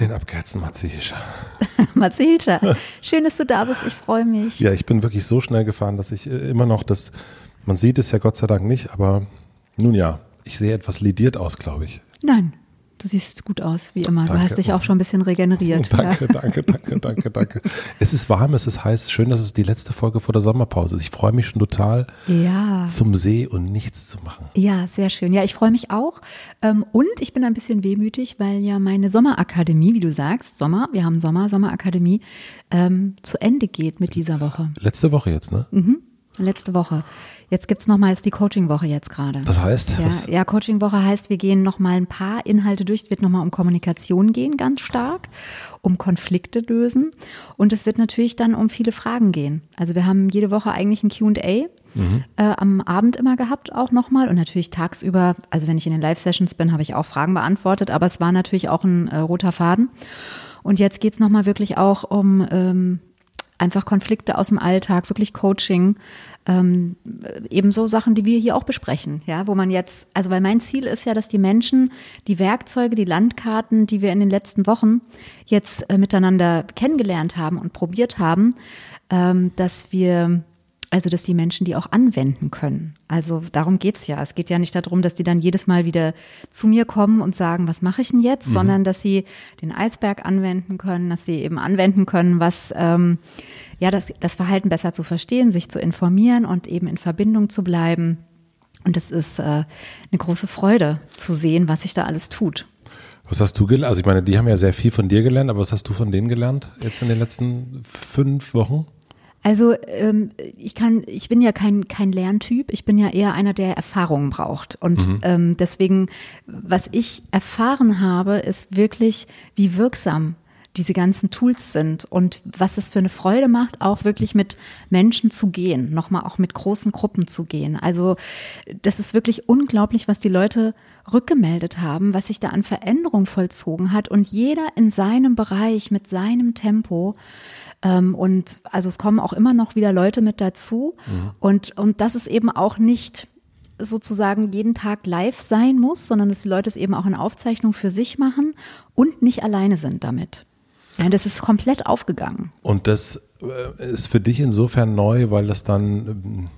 den abgeheizten Matze Hischer. Matze Hilscher. Schön, dass du da bist. Ich freue mich. Ja, ich bin wirklich so schnell gefahren, dass ich äh, immer noch das, man sieht es ja Gott sei Dank nicht, aber nun ja, ich sehe etwas lidiert aus, glaube ich. Nein, Du siehst gut aus, wie immer. Danke. Du hast dich auch schon ein bisschen regeneriert. Danke, ja. danke, danke, danke, danke. Es ist warm, es ist heiß. Schön, dass es die letzte Folge vor der Sommerpause ist. Ich freue mich schon total, ja. zum See und nichts zu machen. Ja, sehr schön. Ja, ich freue mich auch. Ähm, und ich bin ein bisschen wehmütig, weil ja meine Sommerakademie, wie du sagst, Sommer, wir haben Sommer, Sommerakademie, ähm, zu Ende geht mit dieser Woche. Letzte Woche jetzt, ne? Mhm. Letzte Woche. Jetzt gibt's nochmals die Coaching-Woche jetzt gerade. Das heißt? Ja, ja Coaching-Woche heißt, wir gehen nochmal ein paar Inhalte durch. Es wird nochmal um Kommunikation gehen, ganz stark, um Konflikte lösen. Und es wird natürlich dann um viele Fragen gehen. Also wir haben jede Woche eigentlich ein Q&A mhm. äh, am Abend immer gehabt auch nochmal. Und natürlich tagsüber, also wenn ich in den Live-Sessions bin, habe ich auch Fragen beantwortet. Aber es war natürlich auch ein äh, roter Faden. Und jetzt geht's nochmal wirklich auch um... Ähm, einfach Konflikte aus dem Alltag, wirklich Coaching, ähm, ebenso Sachen, die wir hier auch besprechen, ja, wo man jetzt, also weil mein Ziel ist ja, dass die Menschen die Werkzeuge, die Landkarten, die wir in den letzten Wochen jetzt äh, miteinander kennengelernt haben und probiert haben, ähm, dass wir also, dass die Menschen die auch anwenden können. Also darum geht's ja. Es geht ja nicht darum, dass die dann jedes Mal wieder zu mir kommen und sagen, was mache ich denn jetzt, mhm. sondern dass sie den Eisberg anwenden können, dass sie eben anwenden können, was ähm, ja das, das Verhalten besser zu verstehen, sich zu informieren und eben in Verbindung zu bleiben. Und es ist äh, eine große Freude zu sehen, was sich da alles tut. Was hast du gelernt? Also ich meine, die haben ja sehr viel von dir gelernt, aber was hast du von denen gelernt jetzt in den letzten fünf Wochen? Also ähm, ich kann, ich bin ja kein kein Lerntyp. Ich bin ja eher einer, der Erfahrungen braucht. Und mhm. ähm, deswegen, was ich erfahren habe, ist wirklich, wie wirksam diese ganzen Tools sind und was es für eine Freude macht, auch wirklich mit Menschen zu gehen, nochmal auch mit großen Gruppen zu gehen. Also das ist wirklich unglaublich, was die Leute rückgemeldet haben, was sich da an Veränderung vollzogen hat und jeder in seinem Bereich mit seinem Tempo ähm, und also es kommen auch immer noch wieder Leute mit dazu. Mhm. Und, und das ist eben auch nicht sozusagen jeden Tag live sein muss, sondern dass die Leute es eben auch in Aufzeichnung für sich machen und nicht alleine sind damit. Ja, das ist komplett aufgegangen. Und das äh, ist für dich insofern neu, weil das dann ähm,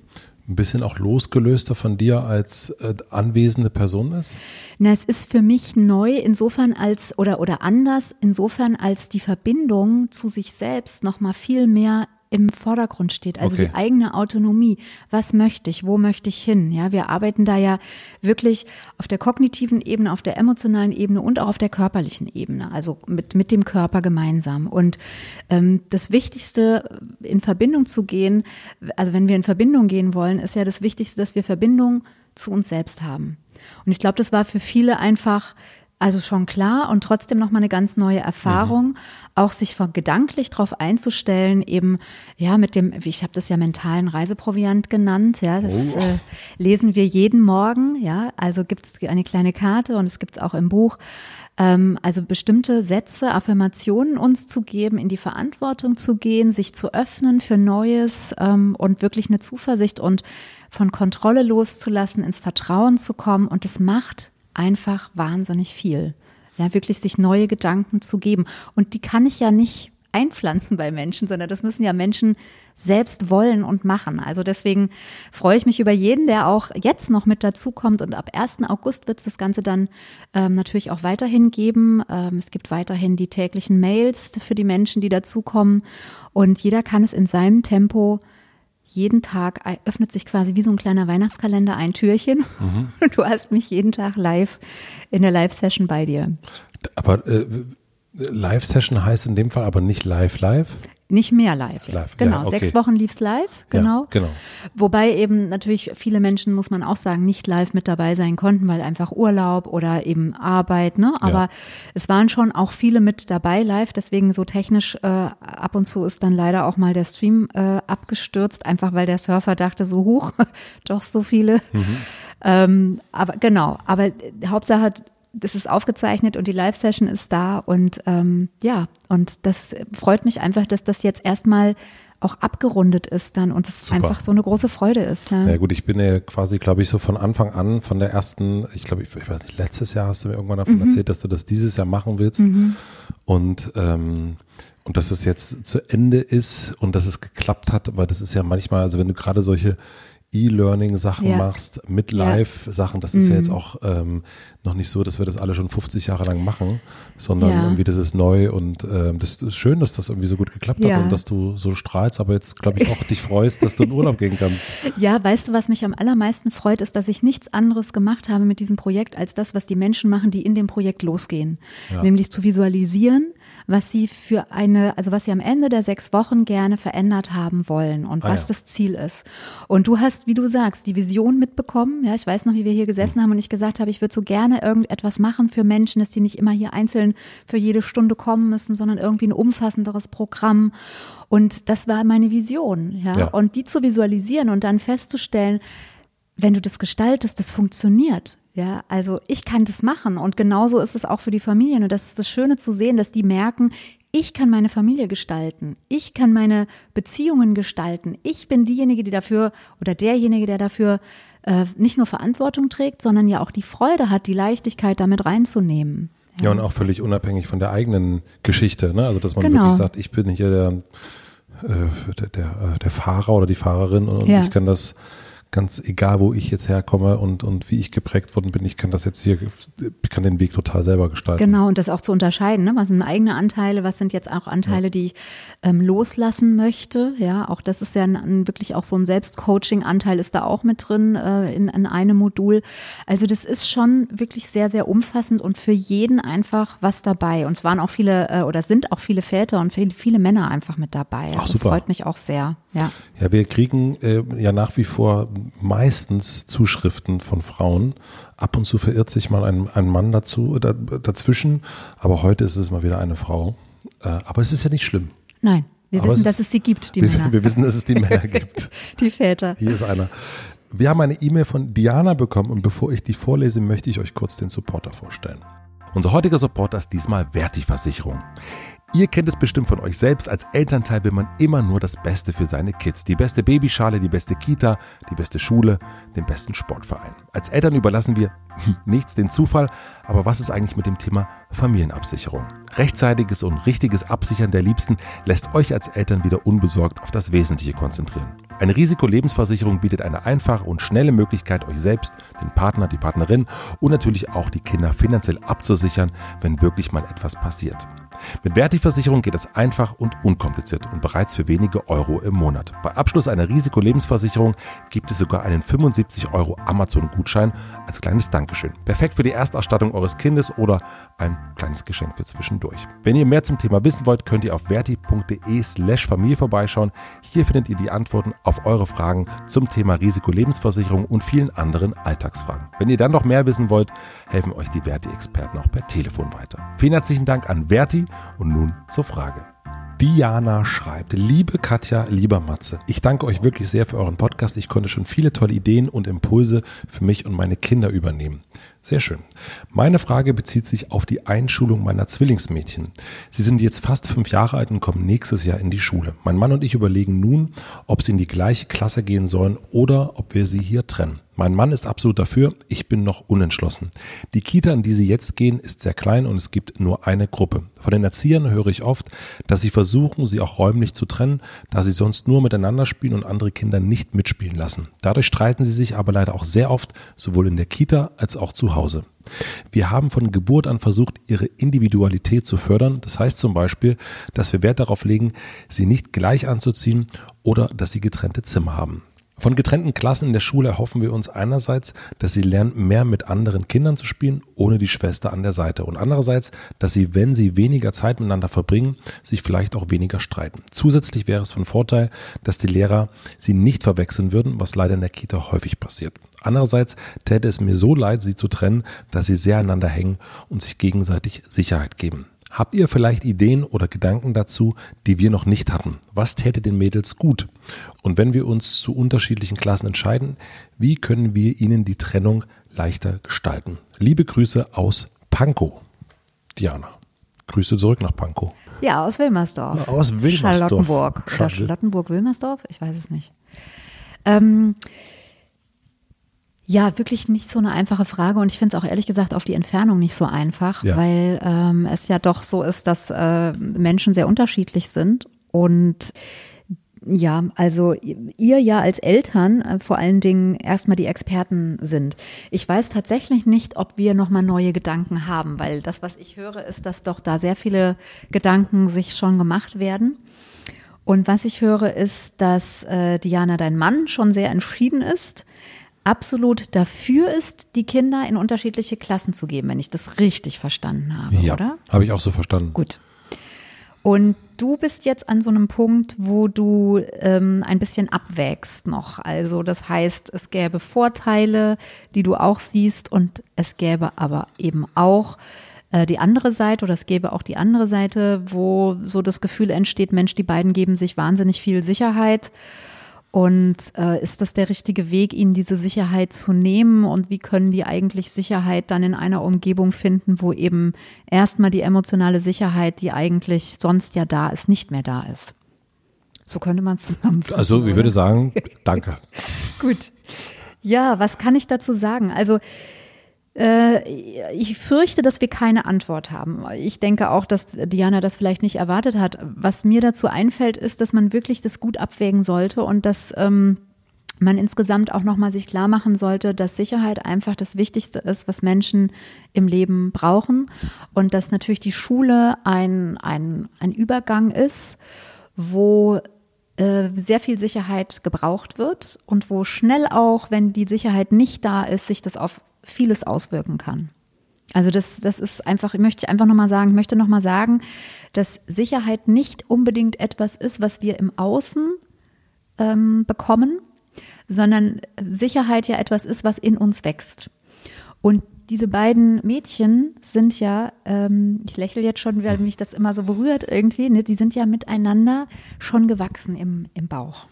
ein bisschen auch losgelöster von dir als äh, anwesende Person ist? Na, es ist für mich neu insofern als oder oder anders insofern als die Verbindung zu sich selbst noch mal viel mehr im Vordergrund steht, also okay. die eigene Autonomie. Was möchte ich? Wo möchte ich hin? Ja, wir arbeiten da ja wirklich auf der kognitiven Ebene, auf der emotionalen Ebene und auch auf der körperlichen Ebene, also mit, mit dem Körper gemeinsam. Und ähm, das Wichtigste, in Verbindung zu gehen, also wenn wir in Verbindung gehen wollen, ist ja das Wichtigste, dass wir Verbindung zu uns selbst haben. Und ich glaube, das war für viele einfach also schon klar und trotzdem nochmal eine ganz neue Erfahrung, mhm. auch sich von gedanklich darauf einzustellen, eben ja mit dem, ich habe das ja mentalen Reiseproviant genannt, ja, das oh. äh, lesen wir jeden Morgen, ja, also gibt es eine kleine Karte und es gibt es auch im Buch, ähm, also bestimmte Sätze, Affirmationen uns zu geben, in die Verantwortung zu gehen, sich zu öffnen für Neues ähm, und wirklich eine Zuversicht und von Kontrolle loszulassen, ins Vertrauen zu kommen und das macht einfach wahnsinnig viel. Ja, wirklich sich neue Gedanken zu geben. Und die kann ich ja nicht einpflanzen bei Menschen, sondern das müssen ja Menschen selbst wollen und machen. Also deswegen freue ich mich über jeden, der auch jetzt noch mit dazukommt. Und ab 1. August wird es das Ganze dann ähm, natürlich auch weiterhin geben. Ähm, es gibt weiterhin die täglichen Mails für die Menschen, die dazukommen. Und jeder kann es in seinem Tempo jeden Tag öffnet sich quasi wie so ein kleiner Weihnachtskalender ein Türchen. Mhm. Du hast mich jeden Tag live in der Live-Session bei dir. Aber äh, Live-Session heißt in dem Fall aber nicht live live? Nicht mehr live. live genau, ja, okay. sechs Wochen lief es live, genau. Ja, genau. Wobei eben natürlich viele Menschen, muss man auch sagen, nicht live mit dabei sein konnten, weil einfach Urlaub oder eben Arbeit, ne? Aber ja. es waren schon auch viele mit dabei live, deswegen so technisch äh, ab und zu ist dann leider auch mal der Stream äh, abgestürzt, einfach weil der Surfer dachte, so hoch, doch so viele. Mhm. Ähm, aber genau, aber Hauptsache das ist aufgezeichnet und die Live-Session ist da und ähm, ja, und das freut mich einfach, dass das jetzt erstmal auch abgerundet ist dann und es einfach so eine große Freude ist. Ja. ja gut, ich bin ja quasi, glaube ich, so von Anfang an, von der ersten, ich glaube, ich, ich, weiß nicht, letztes Jahr hast du mir irgendwann davon mhm. erzählt, dass du das dieses Jahr machen willst mhm. und ähm, und dass es jetzt zu Ende ist und dass es geklappt hat, weil das ist ja manchmal, also wenn du gerade solche E-Learning-Sachen ja. machst, mit Live-Sachen. Das ist mhm. ja jetzt auch ähm, noch nicht so, dass wir das alle schon 50 Jahre lang machen, sondern ja. irgendwie das ist neu und ähm, das ist schön, dass das irgendwie so gut geklappt ja. hat und dass du so strahlst, aber jetzt glaube ich auch dich freust, dass du in Urlaub gehen kannst. Ja, weißt du, was mich am allermeisten freut, ist, dass ich nichts anderes gemacht habe mit diesem Projekt, als das, was die Menschen machen, die in dem Projekt losgehen. Nämlich zu visualisieren, was sie für eine, also was sie am Ende der sechs Wochen gerne verändert haben wollen und ah, was ja. das Ziel ist. Und du hast, wie du sagst, die Vision mitbekommen. Ja, ich weiß noch, wie wir hier gesessen haben und ich gesagt habe, ich würde so gerne irgendetwas machen für Menschen, dass die nicht immer hier einzeln für jede Stunde kommen müssen, sondern irgendwie ein umfassenderes Programm. Und das war meine Vision. Ja, ja. und die zu visualisieren und dann festzustellen, wenn du das gestaltest, das funktioniert. Ja, also ich kann das machen und genauso ist es auch für die Familien und das ist das Schöne zu sehen, dass die merken, ich kann meine Familie gestalten, ich kann meine Beziehungen gestalten, ich bin diejenige, die dafür oder derjenige, der dafür äh, nicht nur Verantwortung trägt, sondern ja auch die Freude hat, die Leichtigkeit damit reinzunehmen. Ja, ja und auch völlig unabhängig von der eigenen Geschichte, ne? Also dass man genau. wirklich sagt, ich bin hier der, äh, der, der, äh, der Fahrer oder die Fahrerin und ja. ich kann das ganz egal, wo ich jetzt herkomme und, und wie ich geprägt worden bin, ich kann das jetzt hier, ich kann den Weg total selber gestalten. Genau, und das auch zu unterscheiden, ne? was sind eigene Anteile, was sind jetzt auch Anteile, ja. die ich ähm, loslassen möchte. Ja, auch das ist ja ein, ein, wirklich auch so ein Selbstcoaching-Anteil ist da auch mit drin äh, in, in einem Modul. Also das ist schon wirklich sehr, sehr umfassend und für jeden einfach was dabei. Und es waren auch viele äh, oder sind auch viele Väter und viele, viele Männer einfach mit dabei. Ach, das super. freut mich auch sehr. Ja, ja wir kriegen äh, ja nach wie vor meistens Zuschriften von Frauen. Ab und zu verirrt sich mal ein, ein Mann dazu, da, dazwischen, aber heute ist es mal wieder eine Frau. Äh, aber es ist ja nicht schlimm. Nein, wir aber wissen, es, dass es sie gibt, die wir, Männer. Wir wissen, dass es die Männer gibt. die Väter. Hier ist einer. Wir haben eine E-Mail von Diana bekommen und bevor ich die vorlese, möchte ich euch kurz den Supporter vorstellen. Unser heutiger Supporter ist diesmal Verti-Versicherung. Ihr kennt es bestimmt von euch selbst. Als Elternteil will man immer nur das Beste für seine Kids. Die beste Babyschale, die beste Kita, die beste Schule, den besten Sportverein. Als Eltern überlassen wir nichts den Zufall. Aber was ist eigentlich mit dem Thema Familienabsicherung? Rechtzeitiges und richtiges Absichern der Liebsten lässt euch als Eltern wieder unbesorgt auf das Wesentliche konzentrieren. Eine Risikolebensversicherung bietet eine einfache und schnelle Möglichkeit, euch selbst, den Partner, die Partnerin und natürlich auch die Kinder finanziell abzusichern, wenn wirklich mal etwas passiert. Mit Verti-Versicherung geht es einfach und unkompliziert und bereits für wenige Euro im Monat. Bei Abschluss einer Risikolebensversicherung gibt es sogar einen 75 Euro Amazon-Gutschein als kleines Dankeschön. Perfekt für die Erstausstattung eures Kindes oder ein kleines Geschenk für zwischendurch. Wenn ihr mehr zum Thema wissen wollt, könnt ihr auf verti.de slash Familie vorbeischauen. Hier findet ihr die Antworten auf eure Fragen zum Thema Risikolebensversicherung und vielen anderen Alltagsfragen. Wenn ihr dann noch mehr wissen wollt, helfen euch die Verti-Experten auch per Telefon weiter. Vielen herzlichen Dank an Verti und nun zur Frage. Diana schreibt, liebe Katja, lieber Matze, ich danke euch wirklich sehr für euren Podcast. Ich konnte schon viele tolle Ideen und Impulse für mich und meine Kinder übernehmen. Sehr schön. Meine Frage bezieht sich auf die Einschulung meiner Zwillingsmädchen. Sie sind jetzt fast fünf Jahre alt und kommen nächstes Jahr in die Schule. Mein Mann und ich überlegen nun, ob sie in die gleiche Klasse gehen sollen oder ob wir sie hier trennen. Mein Mann ist absolut dafür, ich bin noch unentschlossen. Die Kita, in die sie jetzt gehen, ist sehr klein und es gibt nur eine Gruppe. Von den Erziehern höre ich oft, dass sie versuchen, sie auch räumlich zu trennen, da sie sonst nur miteinander spielen und andere Kinder nicht mitspielen lassen. Dadurch streiten sie sich aber leider auch sehr oft, sowohl in der Kita als auch zu Hause. Wir haben von Geburt an versucht, ihre Individualität zu fördern. Das heißt zum Beispiel, dass wir Wert darauf legen, sie nicht gleich anzuziehen oder dass sie getrennte Zimmer haben. Von getrennten Klassen in der Schule erhoffen wir uns einerseits, dass sie lernen, mehr mit anderen Kindern zu spielen, ohne die Schwester an der Seite. Und andererseits, dass sie, wenn sie weniger Zeit miteinander verbringen, sich vielleicht auch weniger streiten. Zusätzlich wäre es von Vorteil, dass die Lehrer sie nicht verwechseln würden, was leider in der Kita häufig passiert. Andererseits täte es mir so leid, sie zu trennen, dass sie sehr einander hängen und sich gegenseitig Sicherheit geben. Habt ihr vielleicht Ideen oder Gedanken dazu, die wir noch nicht hatten? Was täte den Mädels gut? Und wenn wir uns zu unterschiedlichen Klassen entscheiden, wie können wir ihnen die Trennung leichter gestalten? Liebe Grüße aus Pankow. Diana, Grüße zurück nach Pankow. Ja, aus Wilmersdorf. Aus Wilmersdorf. Charlottenburg. Oder Charlottenburg-Wilmersdorf? Ich weiß es nicht. Ähm, ja, wirklich nicht so eine einfache Frage und ich finde es auch ehrlich gesagt auf die Entfernung nicht so einfach, ja. weil ähm, es ja doch so ist, dass äh, Menschen sehr unterschiedlich sind und ja, also ihr ja als Eltern äh, vor allen Dingen erstmal die Experten sind. Ich weiß tatsächlich nicht, ob wir nochmal neue Gedanken haben, weil das, was ich höre, ist, dass doch da sehr viele Gedanken sich schon gemacht werden. Und was ich höre, ist, dass äh, Diana, dein Mann, schon sehr entschieden ist, absolut dafür ist, die Kinder in unterschiedliche Klassen zu geben, wenn ich das richtig verstanden habe, ja, oder? Habe ich auch so verstanden. Gut. Und du bist jetzt an so einem Punkt, wo du ähm, ein bisschen abwägst noch. Also das heißt, es gäbe Vorteile, die du auch siehst und es gäbe aber eben auch äh, die andere Seite oder es gäbe auch die andere Seite, wo so das Gefühl entsteht, Mensch, die beiden geben sich wahnsinnig viel Sicherheit und äh, ist das der richtige Weg, ihnen diese Sicherheit zu nehmen? Und wie können die eigentlich Sicherheit dann in einer Umgebung finden, wo eben erstmal die emotionale Sicherheit, die eigentlich sonst ja da ist, nicht mehr da ist? So könnte man es zusammenfassen. Also, ich würde sagen, danke. Gut. Ja, was kann ich dazu sagen? Also, ich fürchte, dass wir keine Antwort haben. Ich denke auch, dass Diana das vielleicht nicht erwartet hat. Was mir dazu einfällt, ist, dass man wirklich das gut abwägen sollte und dass ähm, man insgesamt auch nochmal sich klar machen sollte, dass Sicherheit einfach das Wichtigste ist, was Menschen im Leben brauchen und dass natürlich die Schule ein, ein, ein Übergang ist, wo äh, sehr viel Sicherheit gebraucht wird und wo schnell auch, wenn die Sicherheit nicht da ist, sich das auf vieles auswirken kann. Also das, das ist einfach, ich möchte einfach nochmal sagen, ich möchte nochmal sagen, dass Sicherheit nicht unbedingt etwas ist, was wir im Außen ähm, bekommen, sondern Sicherheit ja etwas ist, was in uns wächst. Und diese beiden Mädchen sind ja, ähm, ich lächle jetzt schon, weil mich das immer so berührt irgendwie, ne, die sind ja miteinander schon gewachsen im, im Bauch.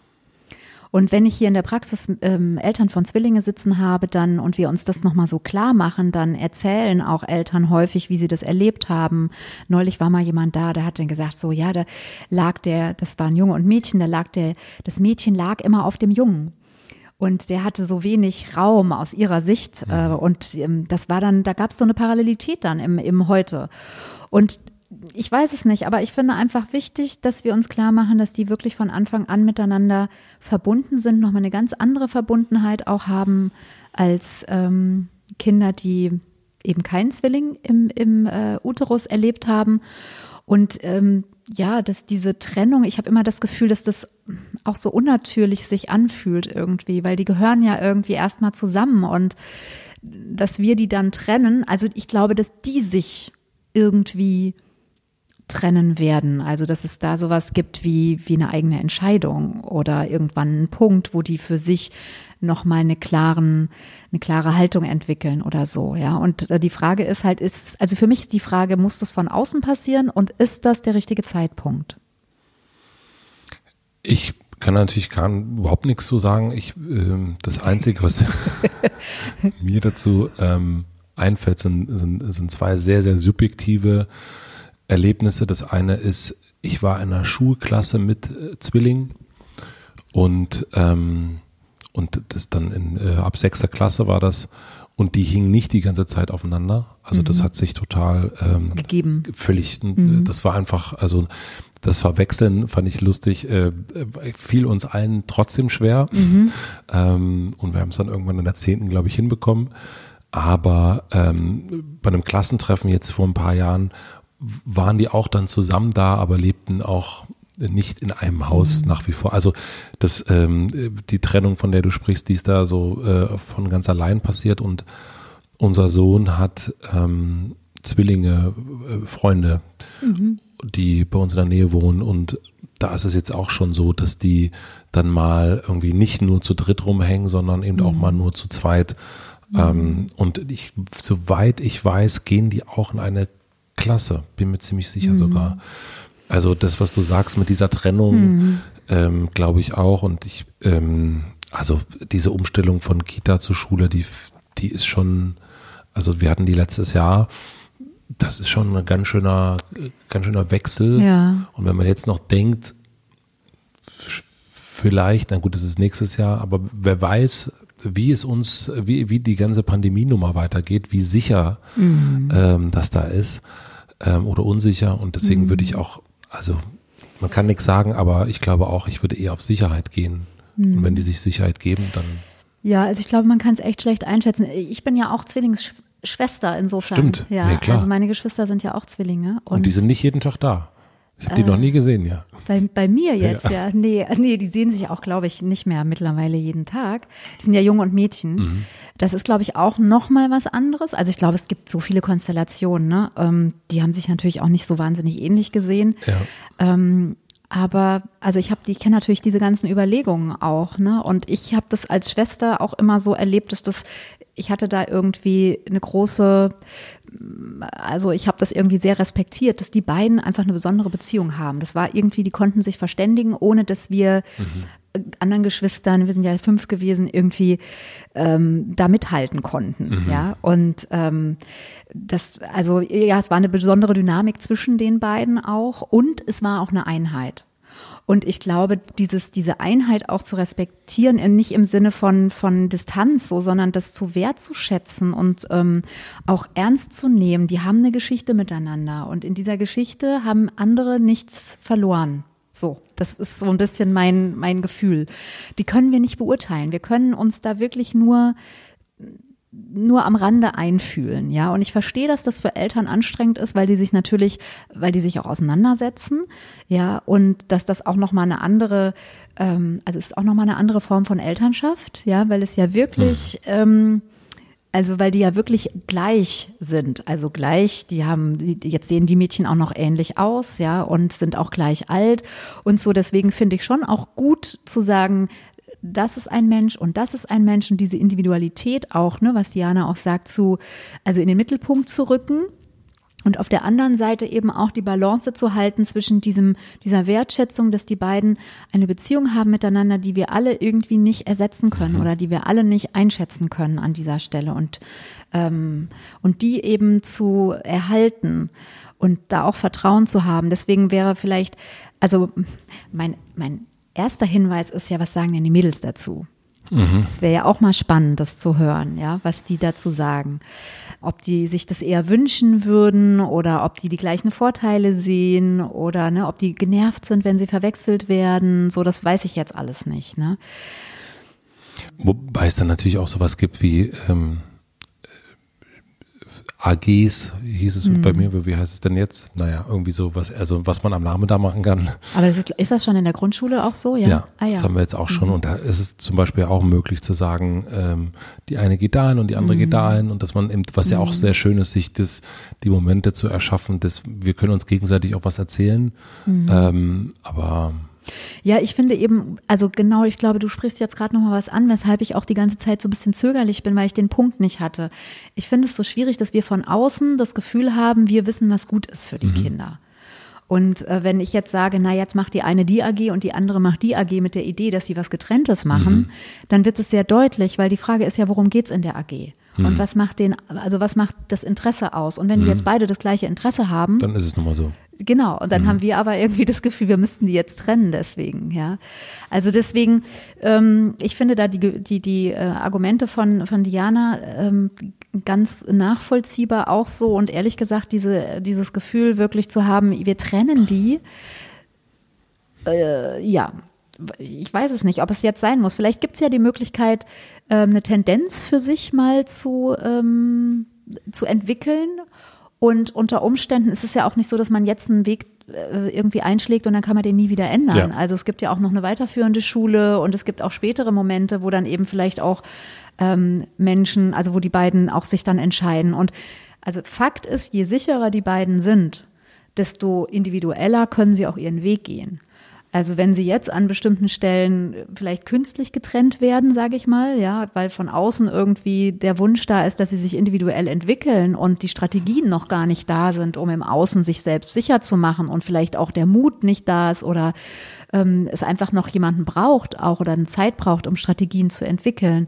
Und wenn ich hier in der Praxis ähm, Eltern von Zwillinge sitzen habe, dann und wir uns das nochmal so klar machen, dann erzählen auch Eltern häufig, wie sie das erlebt haben. Neulich war mal jemand da, der hat dann gesagt, so ja, da lag der, das waren Junge und Mädchen, da lag der, das Mädchen lag immer auf dem Jungen. Und der hatte so wenig Raum aus ihrer Sicht. Äh, und ähm, das war dann, da gab es so eine Parallelität dann im, im Heute. Und ich weiß es nicht, aber ich finde einfach wichtig, dass wir uns klar machen, dass die wirklich von Anfang an miteinander verbunden sind, nochmal eine ganz andere Verbundenheit auch haben als ähm, Kinder, die eben keinen Zwilling im, im äh, Uterus erlebt haben. Und ähm, ja, dass diese Trennung, ich habe immer das Gefühl, dass das auch so unnatürlich sich anfühlt irgendwie, weil die gehören ja irgendwie erstmal zusammen und dass wir die dann trennen, also ich glaube, dass die sich irgendwie trennen werden. Also, dass es da sowas gibt wie, wie eine eigene Entscheidung oder irgendwann einen Punkt, wo die für sich nochmal eine klaren, eine klare Haltung entwickeln oder so, ja. Und äh, die Frage ist halt, ist, also für mich ist die Frage, muss das von außen passieren und ist das der richtige Zeitpunkt? Ich kann natürlich kann überhaupt nichts zu sagen. Ich, äh, das Einzige, was mir dazu ähm, einfällt, sind, sind, sind zwei sehr, sehr subjektive Erlebnisse. Das eine ist, ich war in einer Schulklasse mit äh, Zwillingen und, ähm, und das dann in, äh, ab sechster Klasse war das und die hingen nicht die ganze Zeit aufeinander. Also mhm. das hat sich total ähm, gegeben. Völlig, mhm. das war einfach, also das Verwechseln fand ich lustig, äh, fiel uns allen trotzdem schwer. Mhm. Ähm, und wir haben es dann irgendwann in der zehnten, glaube ich, hinbekommen. Aber ähm, bei einem Klassentreffen jetzt vor ein paar Jahren waren die auch dann zusammen da, aber lebten auch nicht in einem Haus mhm. nach wie vor. Also das, ähm, die Trennung, von der du sprichst, die ist da so äh, von ganz allein passiert und unser Sohn hat ähm, Zwillinge, äh, Freunde, mhm. die bei uns in der Nähe wohnen und da ist es jetzt auch schon so, dass die dann mal irgendwie nicht nur zu dritt rumhängen, sondern eben mhm. auch mal nur zu zweit. Mhm. Ähm, und ich, soweit ich weiß, gehen die auch in eine Klasse, bin mir ziemlich sicher mhm. sogar. Also das, was du sagst mit dieser Trennung, mhm. ähm, glaube ich auch. Und ich, ähm, also diese Umstellung von Kita zu Schule, die, die ist schon, also wir hatten die letztes Jahr, das ist schon ein ganz schöner, ganz schöner Wechsel. Ja. Und wenn man jetzt noch denkt, vielleicht, na gut, das ist nächstes Jahr, aber wer weiß, wie es uns, wie, wie die ganze Pandemienummer weitergeht, wie sicher mhm. ähm, das da ist ähm, oder unsicher. Und deswegen mhm. würde ich auch also man kann nichts sagen, aber ich glaube auch, ich würde eher auf Sicherheit gehen. Mhm. Und wenn die sich Sicherheit geben, dann. Ja, also ich glaube, man kann es echt schlecht einschätzen. Ich bin ja auch Zwillingsschwester insofern. Stimmt. Ja, nee, klar. also meine Geschwister sind ja auch Zwillinge. Und, und die sind nicht jeden Tag da. Ich habe die äh, noch nie gesehen, ja. Bei, bei mir jetzt, ja. ja. Nee, nee, die sehen sich auch, glaube ich, nicht mehr mittlerweile jeden Tag. Die sind ja Junge und Mädchen. Mhm. Das ist, glaube ich, auch nochmal was anderes. Also ich glaube, es gibt so viele Konstellationen, ne? Ähm, die haben sich natürlich auch nicht so wahnsinnig ähnlich gesehen. Ja. Ähm, aber also ich habe die kenne natürlich diese ganzen Überlegungen auch, ne? Und ich habe das als Schwester auch immer so erlebt, dass das ich hatte da irgendwie eine große also ich habe das irgendwie sehr respektiert, dass die beiden einfach eine besondere Beziehung haben. Das war irgendwie, die konnten sich verständigen, ohne dass wir mhm. anderen Geschwistern, wir sind ja fünf gewesen, irgendwie ähm, da mithalten konnten. Mhm. Ja, und ähm, das, also ja, es war eine besondere Dynamik zwischen den beiden auch und es war auch eine Einheit. Und ich glaube, dieses, diese Einheit auch zu respektieren, nicht im Sinne von, von Distanz, so, sondern das zu wertzuschätzen und ähm, auch ernst zu nehmen. Die haben eine Geschichte miteinander und in dieser Geschichte haben andere nichts verloren. So, das ist so ein bisschen mein, mein Gefühl. Die können wir nicht beurteilen. Wir können uns da wirklich nur nur am Rande einfühlen, ja. Und ich verstehe, dass das für Eltern anstrengend ist, weil die sich natürlich, weil die sich auch auseinandersetzen, ja, und dass das auch nochmal eine andere, ähm, also ist auch nochmal eine andere Form von Elternschaft, ja, weil es ja wirklich, ähm, also weil die ja wirklich gleich sind, also gleich, die haben, jetzt sehen die Mädchen auch noch ähnlich aus, ja, und sind auch gleich alt und so. Deswegen finde ich schon auch gut zu sagen, das ist ein Mensch und das ist ein Mensch und diese Individualität auch, ne, was Diana auch sagt, zu, also in den Mittelpunkt zu rücken. Und auf der anderen Seite eben auch die Balance zu halten zwischen diesem, dieser Wertschätzung, dass die beiden eine Beziehung haben miteinander, die wir alle irgendwie nicht ersetzen können mhm. oder die wir alle nicht einschätzen können an dieser Stelle und, ähm, und die eben zu erhalten und da auch Vertrauen zu haben. Deswegen wäre vielleicht, also mein, mein erster Hinweis ist ja, was sagen denn die Mädels dazu? Mhm. Das wäre ja auch mal spannend, das zu hören, ja, was die dazu sagen. Ob die sich das eher wünschen würden oder ob die die gleichen Vorteile sehen oder ne, ob die genervt sind, wenn sie verwechselt werden. So, das weiß ich jetzt alles nicht. Ne? Wobei es dann natürlich auch sowas gibt wie ähm, AGs hieß es mhm. bei mir, wie heißt es denn jetzt? Naja, irgendwie so was, also was man am Nachmittag machen kann. Aber das ist, ist das schon in der Grundschule auch so? Ja, ja, ah, ja. das haben wir jetzt auch schon. Mhm. Und da ist es zum Beispiel auch möglich zu sagen, ähm, die eine geht dahin und die andere mhm. geht dahin und dass man eben, was ja auch mhm. sehr schön ist, sich das, die Momente zu erschaffen, dass wir können uns gegenseitig auch was erzählen. Mhm. Ähm, aber ja, ich finde eben, also genau, ich glaube, du sprichst jetzt gerade noch mal was an, weshalb ich auch die ganze Zeit so ein bisschen zögerlich bin, weil ich den Punkt nicht hatte. Ich finde es so schwierig, dass wir von außen das Gefühl haben, wir wissen, was gut ist für die mhm. Kinder. Und äh, wenn ich jetzt sage, na, jetzt macht die eine die AG und die andere macht die AG mit der Idee, dass sie was Getrenntes machen, mhm. dann wird es sehr deutlich, weil die Frage ist ja, worum geht's in der AG? Mhm. Und was macht den, also was macht das Interesse aus? Und wenn mhm. die jetzt beide das gleiche Interesse haben, dann ist es nun mal so. Genau, und dann mhm. haben wir aber irgendwie das Gefühl, wir müssten die jetzt trennen deswegen, ja. Also deswegen, ähm, ich finde da die, die, die äh, Argumente von, von Diana ähm, ganz nachvollziehbar auch so und ehrlich gesagt, diese, dieses Gefühl wirklich zu haben, wir trennen die, äh, ja, ich weiß es nicht, ob es jetzt sein muss. Vielleicht gibt es ja die Möglichkeit, ähm, eine Tendenz für sich mal zu, ähm, zu entwickeln und unter Umständen ist es ja auch nicht so, dass man jetzt einen Weg äh, irgendwie einschlägt und dann kann man den nie wieder ändern. Ja. Also es gibt ja auch noch eine weiterführende Schule und es gibt auch spätere Momente, wo dann eben vielleicht auch ähm, Menschen, also wo die beiden auch sich dann entscheiden. Und also Fakt ist, je sicherer die beiden sind, desto individueller können sie auch ihren Weg gehen. Also wenn sie jetzt an bestimmten Stellen vielleicht künstlich getrennt werden, sage ich mal, ja, weil von außen irgendwie der Wunsch da ist, dass sie sich individuell entwickeln und die Strategien noch gar nicht da sind, um im Außen sich selbst sicher zu machen und vielleicht auch der Mut nicht da ist oder ähm, es einfach noch jemanden braucht, auch oder eine Zeit braucht, um Strategien zu entwickeln.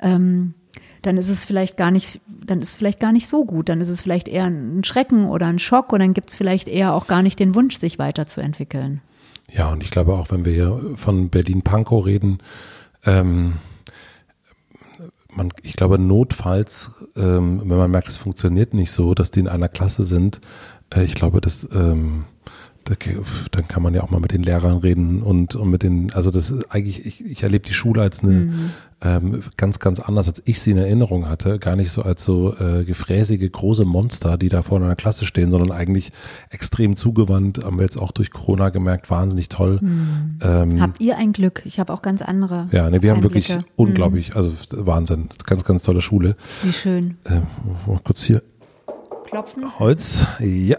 Ähm, dann ist es vielleicht gar nicht, dann ist es vielleicht gar nicht so gut. Dann ist es vielleicht eher ein Schrecken oder ein Schock und dann gibt es vielleicht eher auch gar nicht den Wunsch, sich weiterzuentwickeln. Ja, und ich glaube auch, wenn wir hier von Berlin-Pankow reden, ähm, man, ich glaube, notfalls, ähm, wenn man merkt, es funktioniert nicht so, dass die in einer Klasse sind, äh, ich glaube, das, ähm, dann kann man ja auch mal mit den Lehrern reden und, und mit den, also das ist eigentlich, ich, ich erlebe die Schule als eine mhm. ähm, ganz, ganz anders, als ich sie in Erinnerung hatte. Gar nicht so als so äh, gefräßige große Monster, die da vor einer Klasse stehen, sondern eigentlich extrem zugewandt, haben wir jetzt auch durch Corona gemerkt, wahnsinnig toll. Mhm. Ähm, Habt ihr ein Glück? Ich habe auch ganz andere. Ja, ne, wir haben wirklich mhm. unglaublich, also Wahnsinn, ganz, ganz tolle Schule. Wie schön. Ähm, kurz hier. Klopfen. Holz, ja.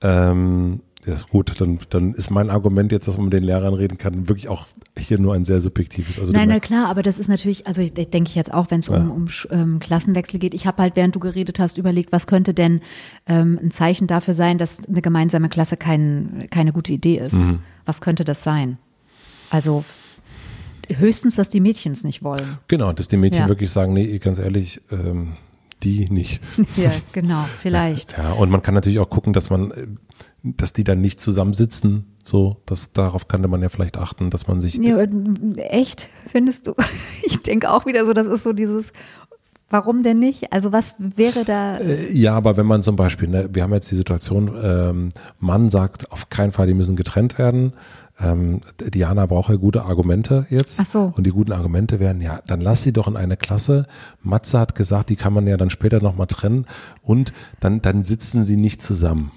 Ähm, ja, ist gut. Dann, dann ist mein Argument jetzt, dass man mit den Lehrern reden kann, wirklich auch hier nur ein sehr subjektives. Also Nein, na klar, aber das ist natürlich, also ich denke ich jetzt auch, wenn es ja. um, um ähm, Klassenwechsel geht. Ich habe halt, während du geredet hast, überlegt, was könnte denn ähm, ein Zeichen dafür sein, dass eine gemeinsame Klasse kein, keine gute Idee ist. Mhm. Was könnte das sein? Also höchstens, dass die Mädchen es nicht wollen. Genau, dass die Mädchen ja. wirklich sagen, nee, ganz ehrlich, ähm, die nicht. Ja, genau, vielleicht. Ja, und man kann natürlich auch gucken, dass man äh, dass die dann nicht zusammensitzen. So, das, darauf könnte man ja vielleicht achten, dass man sich. Ja, echt, findest du? Ich denke auch wieder so, das ist so dieses, Warum denn nicht? Also was wäre da? Äh, ja, aber wenn man zum Beispiel, ne, wir haben jetzt die Situation, ähm, Mann sagt auf keinen Fall, die müssen getrennt werden. Ähm, Diana braucht ja gute Argumente jetzt. Ach so. Und die guten Argumente wären, ja, dann lass sie doch in eine Klasse. Matze hat gesagt, die kann man ja dann später nochmal trennen und dann, dann sitzen sie nicht zusammen.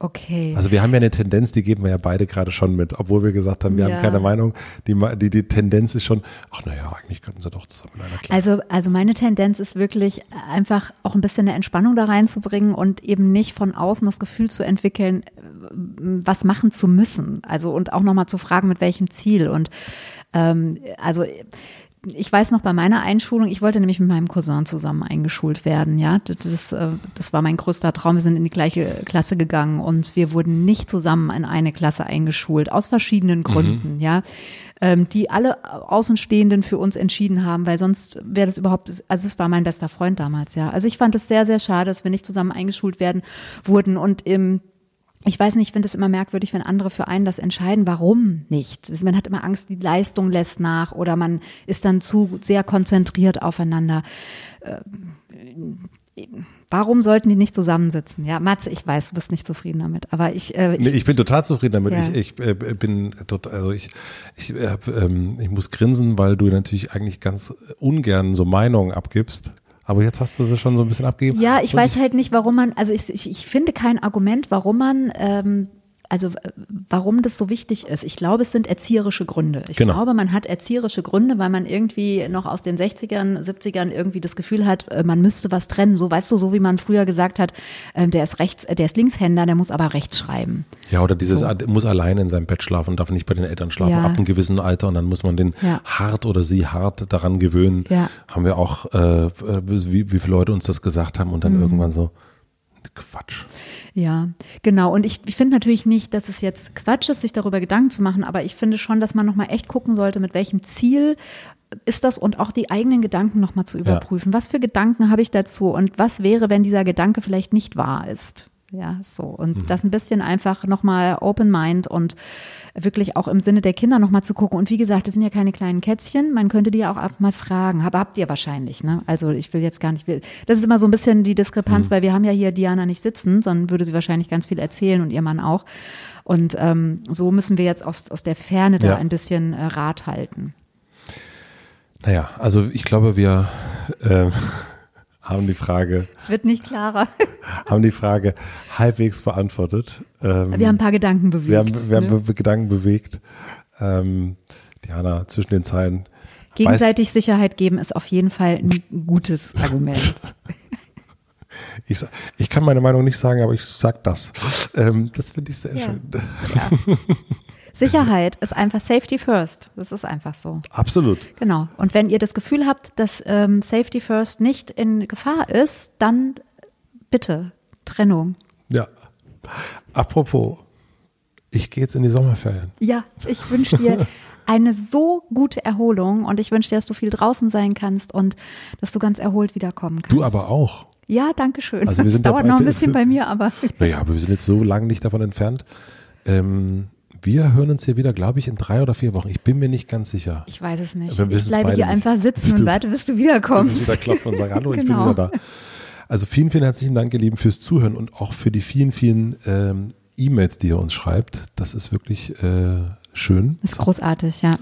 Okay. Also wir haben ja eine Tendenz, die geben wir ja beide gerade schon mit, obwohl wir gesagt haben, wir ja. haben keine Meinung. Die, die, die Tendenz ist schon, ach naja, eigentlich könnten sie doch zusammen in einer Klasse. Also, also meine Tendenz ist wirklich einfach auch ein bisschen eine Entspannung da reinzubringen und eben nicht von außen das Gefühl zu entwickeln, was machen zu müssen. Also und auch nochmal zu fragen, mit welchem Ziel. Und ähm, also ich weiß noch bei meiner Einschulung, ich wollte nämlich mit meinem Cousin zusammen eingeschult werden, ja. Das, das, äh, das, war mein größter Traum. Wir sind in die gleiche Klasse gegangen und wir wurden nicht zusammen in eine Klasse eingeschult, aus verschiedenen Gründen, mhm. ja. Ähm, die alle Außenstehenden für uns entschieden haben, weil sonst wäre das überhaupt, also es war mein bester Freund damals, ja. Also ich fand es sehr, sehr schade, dass wir nicht zusammen eingeschult werden wurden und im ich weiß nicht, ich finde es immer merkwürdig, wenn andere für einen das entscheiden. Warum nicht? Man hat immer Angst, die Leistung lässt nach oder man ist dann zu sehr konzentriert aufeinander. Ähm, warum sollten die nicht zusammensitzen? Ja, Matze, ich weiß, du bist nicht zufrieden damit, aber ich. Äh, ich, nee, ich bin total zufrieden damit. Ja. Ich, ich äh, bin total, also ich, ich, äh, ähm, ich muss grinsen, weil du natürlich eigentlich ganz ungern so Meinungen abgibst. Aber jetzt hast du sie schon so ein bisschen abgegeben. Ja, ich Und weiß halt nicht, warum man, also ich, ich, ich finde kein Argument, warum man ähm, also warum das so wichtig ist. Ich glaube, es sind erzieherische Gründe. Ich genau. glaube, man hat erzieherische Gründe, weil man irgendwie noch aus den 60ern, 70ern irgendwie das Gefühl hat, äh, man müsste was trennen. So, weißt du, so wie man früher gesagt hat, ähm, der ist rechts, der ist Linkshänder, der muss aber rechts schreiben. Ja, oder dieses, so. muss alleine in seinem Bett schlafen, darf nicht bei den Eltern schlafen, ja. ab einem gewissen Alter und dann muss man den ja. hart oder sie hart daran gewöhnen. Ja. Haben wir auch, äh, äh wie, wie viele Leute uns das gesagt haben und dann mhm. irgendwann so, Quatsch. Ja, genau. Und ich, ich finde natürlich nicht, dass es jetzt Quatsch ist, sich darüber Gedanken zu machen, aber ich finde schon, dass man nochmal echt gucken sollte, mit welchem Ziel ist das und auch die eigenen Gedanken nochmal zu überprüfen. Ja. Was für Gedanken habe ich dazu und was wäre, wenn dieser Gedanke vielleicht nicht wahr ist? Ja, so. Und mhm. das ein bisschen einfach nochmal Open Mind und wirklich auch im Sinne der Kinder nochmal zu gucken. Und wie gesagt, das sind ja keine kleinen Kätzchen. Man könnte die ja auch, auch mal fragen. Aber habt ihr wahrscheinlich, ne? Also ich will jetzt gar nicht, das ist immer so ein bisschen die Diskrepanz, mhm. weil wir haben ja hier Diana nicht sitzen, sondern würde sie wahrscheinlich ganz viel erzählen und ihr Mann auch. Und ähm, so müssen wir jetzt aus, aus der Ferne da ein bisschen äh, Rat halten. Naja, also ich glaube, wir äh, haben die Frage. Es wird nicht klarer. haben die Frage halbwegs beantwortet. Ähm, wir haben ein paar Gedanken bewegt. Wir haben, wir ne? haben Gedanken bewegt. Ähm, Diana, zwischen den Zeilen. Gegenseitig Sicherheit geben ist auf jeden Fall ein gutes Argument. Ich, ich kann meine Meinung nicht sagen, aber ich sag das. Ähm, das finde ich sehr ja. schön. Ja. Sicherheit ist einfach Safety First. Das ist einfach so. Absolut. Genau. Und wenn ihr das Gefühl habt, dass ähm, Safety First nicht in Gefahr ist, dann bitte Trennung. Ja. Apropos, ich gehe jetzt in die Sommerferien. Ja, ich wünsche dir eine so gute Erholung und ich wünsche dir, dass du viel draußen sein kannst und dass du ganz erholt wiederkommen kannst. Du aber auch. Ja, danke schön. Also wir sind das dauert noch ein bisschen bei mir, aber. Naja, aber wir sind jetzt so lange nicht davon entfernt. Ähm, wir hören uns hier wieder, glaube ich, in drei oder vier Wochen. Ich bin mir nicht ganz sicher. Ich weiß es nicht. ich bleibe hier nicht. einfach sitzen und warte, bis du wiederkommst. Bis wieder klopfen und sagen, hallo, genau. ich bin genau. wieder da. Also vielen, vielen herzlichen Dank, ihr Lieben, fürs Zuhören und auch für die vielen, vielen ähm, E-Mails, die ihr uns schreibt. Das ist wirklich äh, schön. Das ist großartig, ja.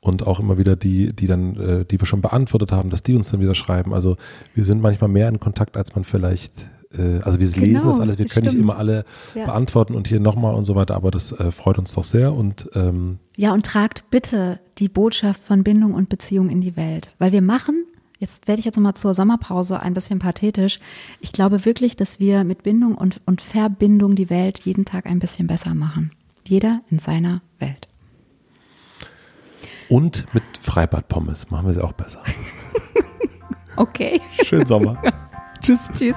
Und auch immer wieder die, die dann, äh, die wir schon beantwortet haben, dass die uns dann wieder schreiben. Also wir sind manchmal mehr in Kontakt, als man vielleicht äh, also wir genau, lesen das alles, wir können stimmt. nicht immer alle ja. beantworten und hier nochmal und so weiter, aber das äh, freut uns doch sehr und ähm ja und tragt bitte die Botschaft von Bindung und Beziehung in die Welt, weil wir machen Jetzt werde ich jetzt nochmal zur Sommerpause ein bisschen pathetisch. Ich glaube wirklich, dass wir mit Bindung und, und Verbindung die Welt jeden Tag ein bisschen besser machen. Jeder in seiner Welt. Und mit Freibad-Pommes machen wir sie auch besser. okay. Schönen Sommer. Tschüss. Tschüss.